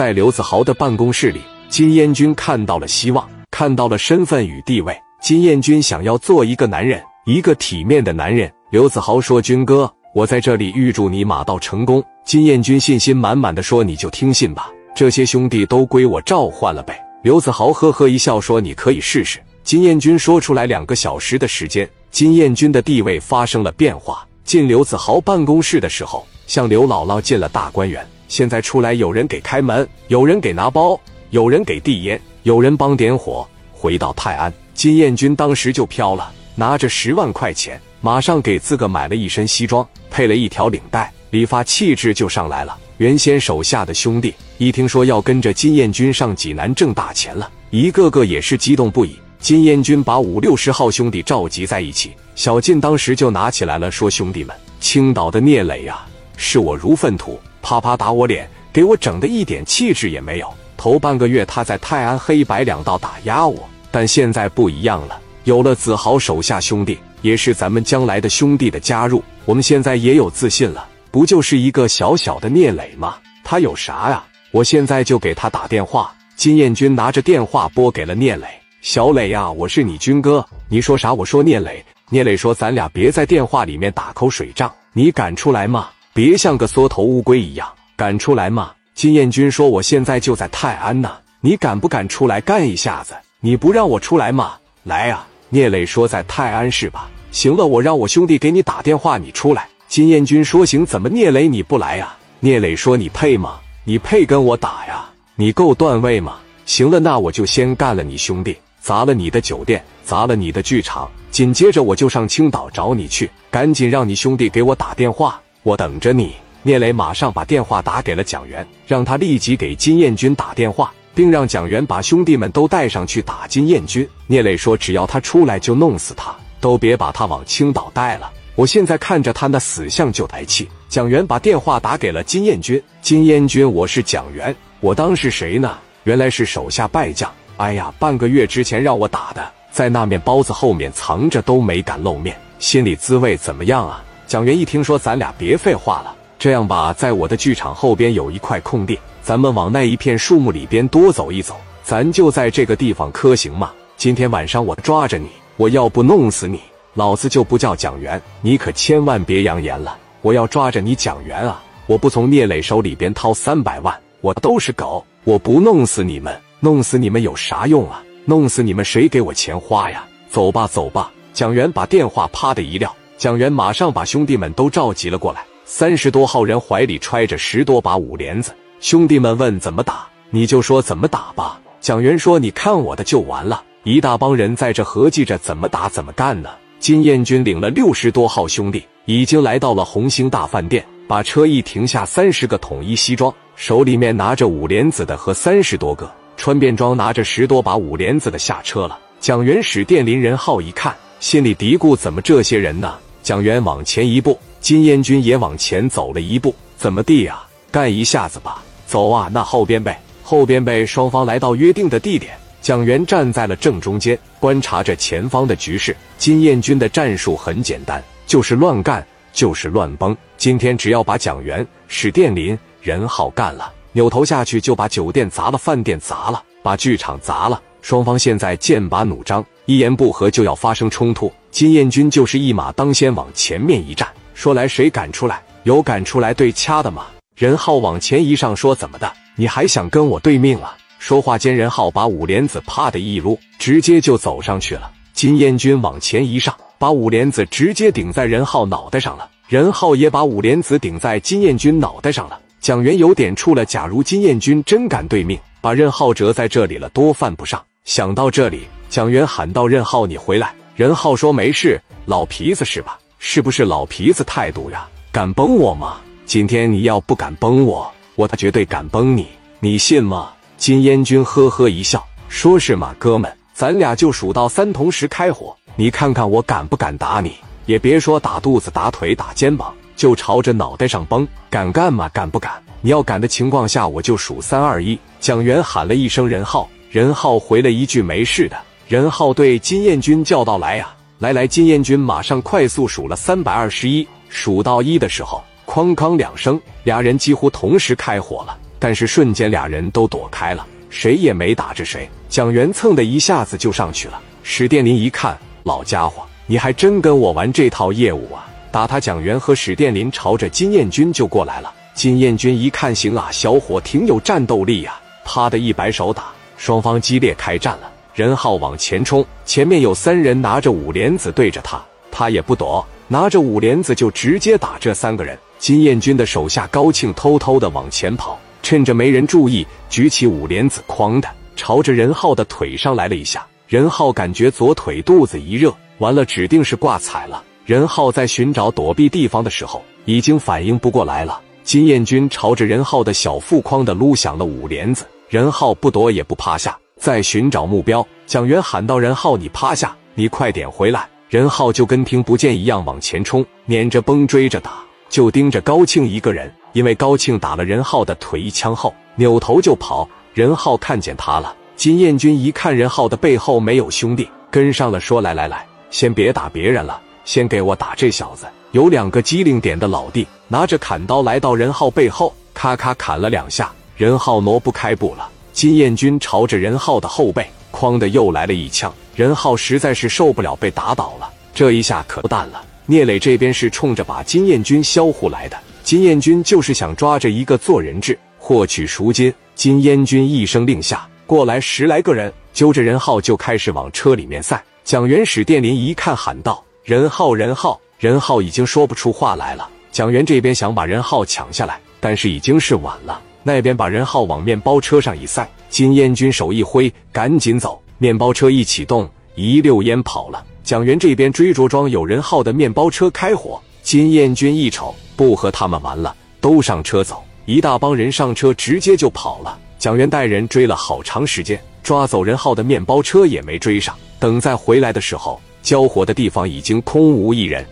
在刘子豪的办公室里，金燕军看到了希望，看到了身份与地位。金燕军想要做一个男人，一个体面的男人。刘子豪说：“军哥，我在这里预祝你马到成功。”金燕军信心满满的说：“你就听信吧，这些兄弟都归我召唤了呗。”刘子豪呵呵一笑说：“你可以试试。”金燕军说出来，两个小时的时间，金燕军的地位发生了变化。进刘子豪办公室的时候，像刘姥姥进了大观园。现在出来，有人给开门，有人给拿包，有人给递烟，有人帮点火。回到泰安，金燕军当时就飘了，拿着十万块钱，马上给自个买了一身西装，配了一条领带，理发气质就上来了。原先手下的兄弟一听说要跟着金燕军上济南挣大钱了，一个个也是激动不已。金燕军把五六十号兄弟召集在一起，小晋当时就拿起来了，说：“兄弟们，青岛的聂磊呀，视我如粪土。”啪啪打我脸，给我整的一点气质也没有。头半个月他在泰安黑白两道打压我，但现在不一样了，有了子豪手下兄弟，也是咱们将来的兄弟的加入，我们现在也有自信了。不就是一个小小的聂磊吗？他有啥呀？我现在就给他打电话。金燕军拿着电话拨给了聂磊：“小磊呀，我是你军哥，你说啥？我说聂磊。聂磊说：咱俩别在电话里面打口水仗，你敢出来吗？”别像个缩头乌龟一样，敢出来吗？金燕军说：“我现在就在泰安呢，你敢不敢出来干一下子？你不让我出来吗？来呀！”聂磊说：“在泰安是吧？行了，我让我兄弟给你打电话，你出来。”金燕军说：“行，怎么聂磊你不来呀？”聂磊说：“你配吗？你配跟我打呀？你够段位吗？行了，那我就先干了你兄弟，砸了你的酒店，砸了你的剧场，紧接着我就上青岛找你去，赶紧让你兄弟给我打电话。”我等着你。聂磊马上把电话打给了蒋元，让他立即给金燕军打电话，并让蒋元把兄弟们都带上去打金燕军。聂磊说：“只要他出来，就弄死他，都别把他往青岛带了。我现在看着他那死相就来气。”蒋元把电话打给了金燕军：“金燕军，我是蒋元，我当是谁呢？原来是手下败将。哎呀，半个月之前让我打的，在那面包子后面藏着，都没敢露面，心里滋味怎么样啊？”蒋元一听说，咱俩别废话了，这样吧，在我的剧场后边有一块空地，咱们往那一片树木里边多走一走，咱就在这个地方磕行吗？今天晚上我抓着你，我要不弄死你，老子就不叫蒋元，你可千万别扬言了。我要抓着你蒋元啊，我不从聂磊手里边掏三百万，我都是狗，我不弄死你们，弄死你们有啥用啊？弄死你们谁给我钱花呀？走吧，走吧。蒋元把电话啪的一撂。蒋元马上把兄弟们都召集了过来，三十多号人怀里揣着十多把五连子。兄弟们问怎么打，你就说怎么打吧。蒋元说：“你看我的就完了。”一大帮人在这合计着怎么打怎么干呢。金燕军领了六十多号兄弟，已经来到了红星大饭店，把车一停下，三十个统一西装，手里面拿着五连子的和三十多个穿便装拿着十多把五连子的下车了。蒋元使电林仁浩一看，心里嘀咕：怎么这些人呢？蒋元往前一步，金燕军也往前走了一步。怎么地呀？干一下子吧！走啊！那后边呗，后边呗。双方来到约定的地点，蒋元站在了正中间，观察着前方的局势。金燕军的战术很简单，就是乱干，就是乱崩。今天只要把蒋元、史殿林、任浩干了，扭头下去就把酒店砸了，饭店砸了，把剧场砸了。双方现在剑拔弩张，一言不合就要发生冲突。金燕军就是一马当先往前面一站，说来谁敢出来？有敢出来对掐的吗？任浩往前一上，说怎么的？你还想跟我对命啊？说话间，任浩把五莲子啪的一撸，直接就走上去了。金燕军往前一上，把五莲子直接顶在任浩脑袋上了。任浩也把五莲子顶在金燕军脑袋上了。蒋元有点怵了，假如金燕军真敢对命，把任浩折在这里了，多犯不上。想到这里，蒋元喊道：“任浩，你回来。”任浩说：“没事，老皮子是吧？是不是老皮子态度呀？敢崩我吗？今天你要不敢崩我，我他绝对敢崩你，你信吗？”金燕军呵呵一笑，说是嘛，哥们，咱俩就数到三，同时开火，你看看我敢不敢打你？也别说打肚子、打腿、打肩膀，就朝着脑袋上崩，敢干吗？敢不敢？你要敢的情况下，我就数三二一。蒋元喊了一声任浩，任浩回了一句没事的。任浩对金燕军叫道：“来呀，来来！”金燕军马上快速数了三百二十一，数到一的时候，哐哐两声，俩人几乎同时开火了。但是瞬间俩人都躲开了，谁也没打着谁。蒋元蹭的一下子就上去了。史殿林一看，老家伙，你还真跟我玩这套业务啊！打他，蒋元和史殿林朝着金燕军就过来了。金燕军一看，行啊，小伙挺有战斗力呀！啪的一摆手打，双方激烈开战了。任浩往前冲，前面有三人拿着五莲子对着他，他也不躲，拿着五莲子就直接打这三个人。金燕军的手下高庆偷偷的往前跑，趁着没人注意，举起五莲子，哐的朝着任浩的腿上来了一下。任浩感觉左腿肚子一热，完了，指定是挂彩了。任浩在寻找躲避地方的时候，已经反应不过来了。金燕军朝着任浩的小腹框的撸响了五连子，任浩不躲也不趴下，在寻找目标。蒋元喊道：“任浩，你趴下，你快点回来！”任浩就跟听不见一样往前冲，撵着崩追着打，就盯着高庆一个人。因为高庆打了任浩的腿一枪后，扭头就跑。任浩看见他了。金燕军一看任浩的背后没有兄弟，跟上了，说：“来来来，先别打别人了，先给我打这小子。”有两个机灵点的老弟拿着砍刀来到任浩背后，咔咔砍了两下，任浩挪不开步了。金燕军朝着任浩的后背，哐的又来了一枪。任浩实在是受不了被打倒了，这一下可不淡了。聂磊这边是冲着把金燕军销户来的，金燕军就是想抓着一个做人质，获取赎金。金燕军一声令下。过来十来个人，揪着任浩就开始往车里面塞。蒋元、史殿林一看，喊道：“任浩，任浩！”任浩已经说不出话来了。蒋元这边想把任浩抢下来，但是已经是晚了。那边把任浩往面包车上一塞，金燕军手一挥，赶紧走。面包车一启动，一溜烟跑了。蒋元这边追着装有任浩的面包车开火。金燕军一瞅，不和他们玩了，都上车走。一大帮人上车，直接就跑了。蒋元带人追了好长时间，抓走任浩的面包车也没追上。等再回来的时候，交火的地方已经空无一人。